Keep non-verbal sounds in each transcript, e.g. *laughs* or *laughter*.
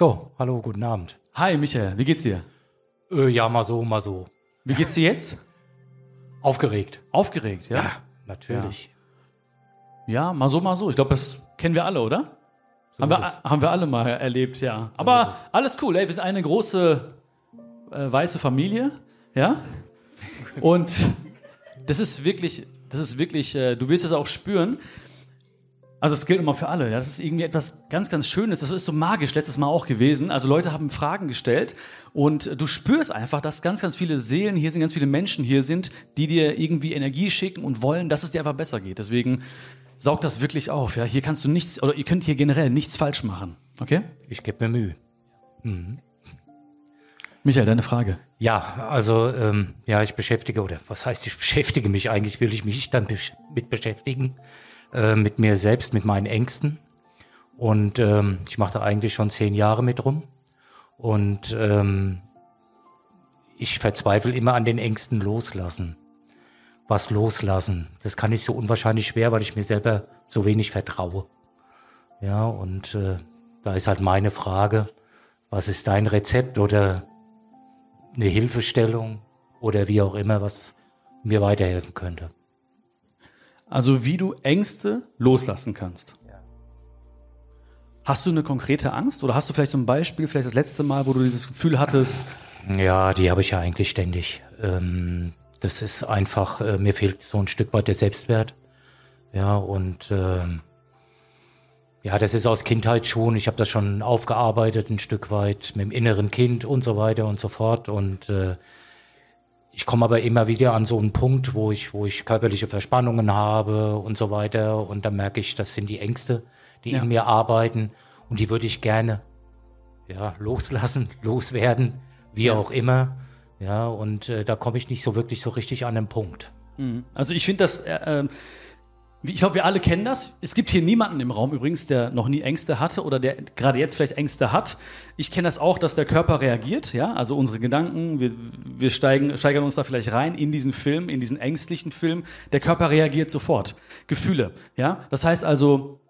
So, hallo, guten Abend. Hi Michael, wie geht's dir? Äh, ja, mal so, mal so. Wie geht's dir jetzt? Aufgeregt. Aufgeregt, ja? natürlich. Ja, mal so, mal so. Ich glaube, das kennen wir alle, oder? So haben, wir, es. haben wir alle mal erlebt, ja. Aber alles cool, ey. Wir sind eine große äh, weiße Familie, ja? *laughs* Und das ist wirklich, das ist wirklich, äh, du wirst es auch spüren. Also es gilt immer für alle. Ja? Das ist irgendwie etwas ganz, ganz Schönes. Das ist so magisch letztes Mal auch gewesen. Also Leute haben Fragen gestellt und du spürst einfach, dass ganz, ganz viele Seelen hier sind, ganz viele Menschen hier sind, die dir irgendwie Energie schicken und wollen, dass es dir einfach besser geht. Deswegen saug das wirklich auf. Ja? Hier kannst du nichts, oder ihr könnt hier generell nichts falsch machen. Okay? Ich gebe mir Mühe. Michael, deine Frage. Ja, also, ähm, ja, ich beschäftige, oder was heißt, ich beschäftige mich eigentlich, will ich mich dann besch- mit beschäftigen, äh, mit mir selbst, mit meinen Ängsten. Und ähm, ich mache da eigentlich schon zehn Jahre mit rum. Und ähm, ich verzweifle immer an den Ängsten loslassen. Was loslassen, das kann ich so unwahrscheinlich schwer, weil ich mir selber so wenig vertraue. Ja, und äh, da ist halt meine Frage, was ist dein Rezept oder eine Hilfestellung oder wie auch immer, was mir weiterhelfen könnte. Also wie du Ängste loslassen kannst. Hast du eine konkrete Angst oder hast du vielleicht so ein Beispiel, vielleicht das letzte Mal, wo du dieses Gefühl hattest, Ja, die habe ich ja eigentlich ständig. Ähm, das ist einfach, äh, mir fehlt so ein Stück weit der Selbstwert. Ja, und ähm, ja, das ist aus Kindheit schon. Ich habe das schon aufgearbeitet, ein Stück weit mit dem inneren Kind und so weiter und so fort. Und äh, ich komme aber immer wieder an so einen Punkt, wo ich, wo ich körperliche Verspannungen habe und so weiter. Und dann merke ich, das sind die Ängste, die Ja. in mir arbeiten. Und die würde ich gerne ja, loslassen, *laughs* loswerden, wie auch immer. Ja, und äh, da komme ich nicht so wirklich so richtig an den Punkt. Also ich finde das, äh, wie- ich glaube, wir alle kennen das. Es gibt hier niemanden im Raum übrigens, der noch nie Ängste hatte oder der gerade jetzt vielleicht Ängste hat. Ich kenne das auch, dass der Körper reagiert, ja, also unsere Gedanken, wir, wir steigen, steigern uns da vielleicht rein in diesen Film, in diesen ängstlichen Film. Der Körper reagiert sofort. Gefühle, ja. Das heißt also,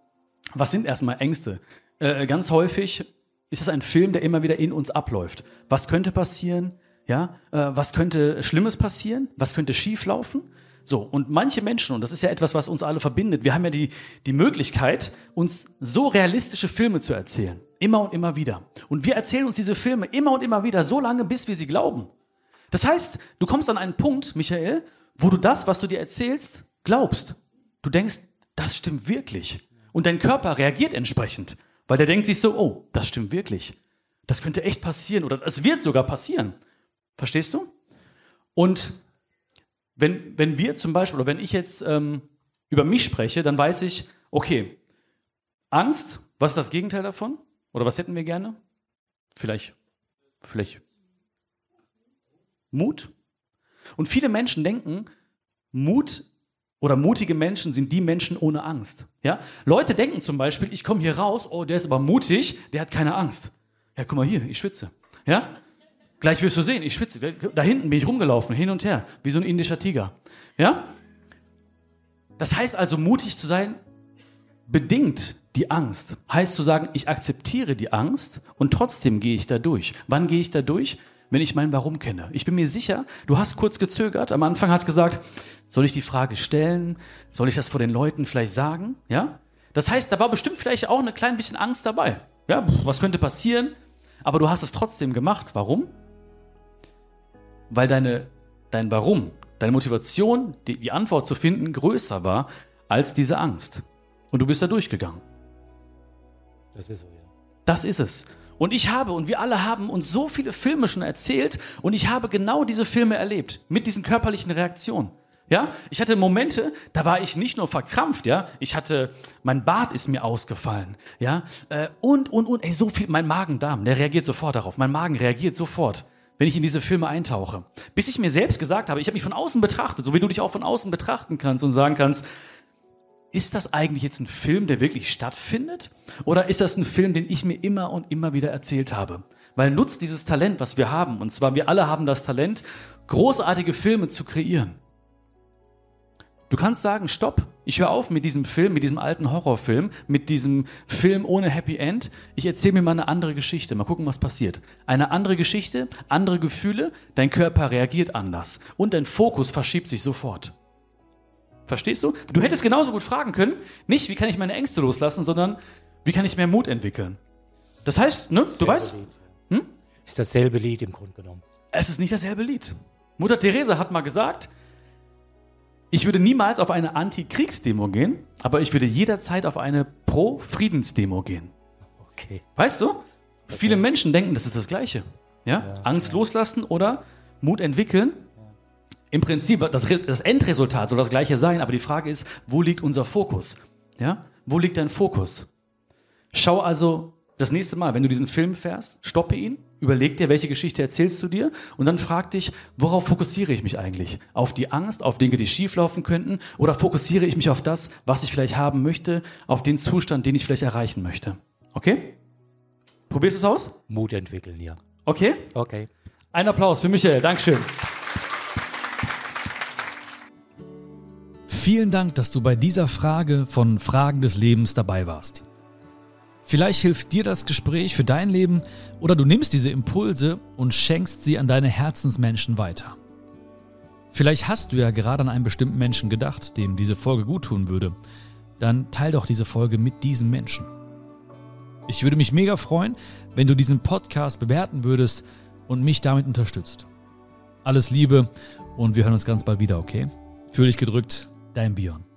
was sind erstmal Ängste? Äh, ganz häufig ist es ein Film, der immer wieder in uns abläuft. Was könnte passieren? Ja, äh, was könnte Schlimmes passieren? Was könnte schieflaufen? So, und manche Menschen, und das ist ja etwas, was uns alle verbindet, wir haben ja die, die Möglichkeit, uns so realistische Filme zu erzählen. Immer und immer wieder. Und wir erzählen uns diese Filme immer und immer wieder, so lange, bis wir sie glauben. Das heißt, du kommst an einen Punkt, Michael, wo du das, was du dir erzählst, glaubst. Du denkst, das stimmt wirklich. Und dein Körper reagiert entsprechend, weil der denkt sich so, oh, das stimmt wirklich. Das könnte echt passieren oder es wird sogar passieren. Verstehst du? Und wenn, wenn wir zum Beispiel, oder wenn ich jetzt ähm, über mich spreche, dann weiß ich, okay, Angst, was ist das Gegenteil davon? Oder was hätten wir gerne? Vielleicht, vielleicht Mut. Und viele Menschen denken, Mut oder mutige Menschen sind die Menschen ohne Angst. Ja? Leute denken zum Beispiel, ich komme hier raus, oh, der ist aber mutig, der hat keine Angst. Ja, guck mal hier, ich schwitze. Ja? Gleich wirst du sehen, ich schwitze. Da hinten bin ich rumgelaufen, hin und her, wie so ein indischer Tiger. Ja? Das heißt also, mutig zu sein, bedingt die Angst. Heißt zu sagen, ich akzeptiere die Angst und trotzdem gehe ich da durch. Wann gehe ich da durch? Wenn ich mein Warum kenne. Ich bin mir sicher, du hast kurz gezögert. Am Anfang hast gesagt, soll ich die Frage stellen? Soll ich das vor den Leuten vielleicht sagen? Ja? Das heißt, da war bestimmt vielleicht auch eine klein bisschen Angst dabei. Ja, was könnte passieren? Aber du hast es trotzdem gemacht. Warum? Weil deine, dein Warum, deine Motivation, die, die Antwort zu finden, größer war als diese Angst. Und du bist da durchgegangen. Das ist so, ja. Das ist es. Und ich habe und wir alle haben uns so viele Filme schon erzählt und ich habe genau diese Filme erlebt mit diesen körperlichen Reaktionen. Ja, ich hatte Momente, da war ich nicht nur verkrampft, ja, ich hatte, mein Bart ist mir ausgefallen, ja, äh, und, und, und, ey, so viel, mein Magen-Darm, der reagiert sofort darauf, mein Magen reagiert sofort, wenn ich in diese Filme eintauche. Bis ich mir selbst gesagt habe, ich habe mich von außen betrachtet, so wie du dich auch von außen betrachten kannst und sagen kannst, ist das eigentlich jetzt ein Film, der wirklich stattfindet? Oder ist das ein Film, den ich mir immer und immer wieder erzählt habe? Weil nutzt dieses Talent, was wir haben, und zwar wir alle haben das Talent, großartige Filme zu kreieren. Du kannst sagen, stopp, ich höre auf mit diesem Film, mit diesem alten Horrorfilm, mit diesem Film ohne Happy End. Ich erzähle mir mal eine andere Geschichte. Mal gucken, was passiert. Eine andere Geschichte, andere Gefühle, dein Körper reagiert anders und dein Fokus verschiebt sich sofort. Verstehst du? Du hättest genauso gut fragen können, nicht wie kann ich meine Ängste loslassen, sondern wie kann ich mehr Mut entwickeln. Das heißt, ne, du weißt, Hm? Ist dasselbe Lied im Grunde genommen. es ist nicht dasselbe Lied. Mutter Teresa hat mal gesagt, ich würde niemals auf eine Anti-Kriegsdemo gehen, aber ich würde jederzeit auf eine Pro-Friedensdemo gehen. Okay. Weißt du? Viele Menschen denken, das ist das Gleiche. Ja? Angst loslassen oder Mut entwickeln. Im Prinzip, das, das Endresultat soll das Gleiche sein, aber die Frage ist, wo liegt unser Fokus? Ja? Wo liegt dein Fokus? Schau also das nächste Mal, wenn du diesen Film fährst, stoppe ihn, überleg dir, welche Geschichte erzählst du dir und dann frag dich, worauf fokussiere ich mich eigentlich? Auf die Angst, auf Dinge, die schieflaufen könnten oder fokussiere ich mich auf das, was ich vielleicht haben möchte, auf den Zustand, den ich vielleicht erreichen möchte? Okay? Probierst du es aus? Mut entwickeln, ja. Okay? Okay. Ein Applaus für Michael, Dankeschön. Vielen Dank, dass du bei dieser Frage von Fragen des Lebens dabei warst. Vielleicht hilft dir das Gespräch für dein Leben oder du nimmst diese Impulse und schenkst sie an deine Herzensmenschen weiter. Vielleicht hast du ja gerade an einen bestimmten Menschen gedacht, dem diese Folge guttun würde. Dann teil doch diese Folge mit diesem Menschen. Ich würde mich mega freuen, wenn du diesen Podcast bewerten würdest und mich damit unterstützt. Alles Liebe und wir hören uns ganz bald wieder, okay? Fühl dich gedrückt, dein Björn.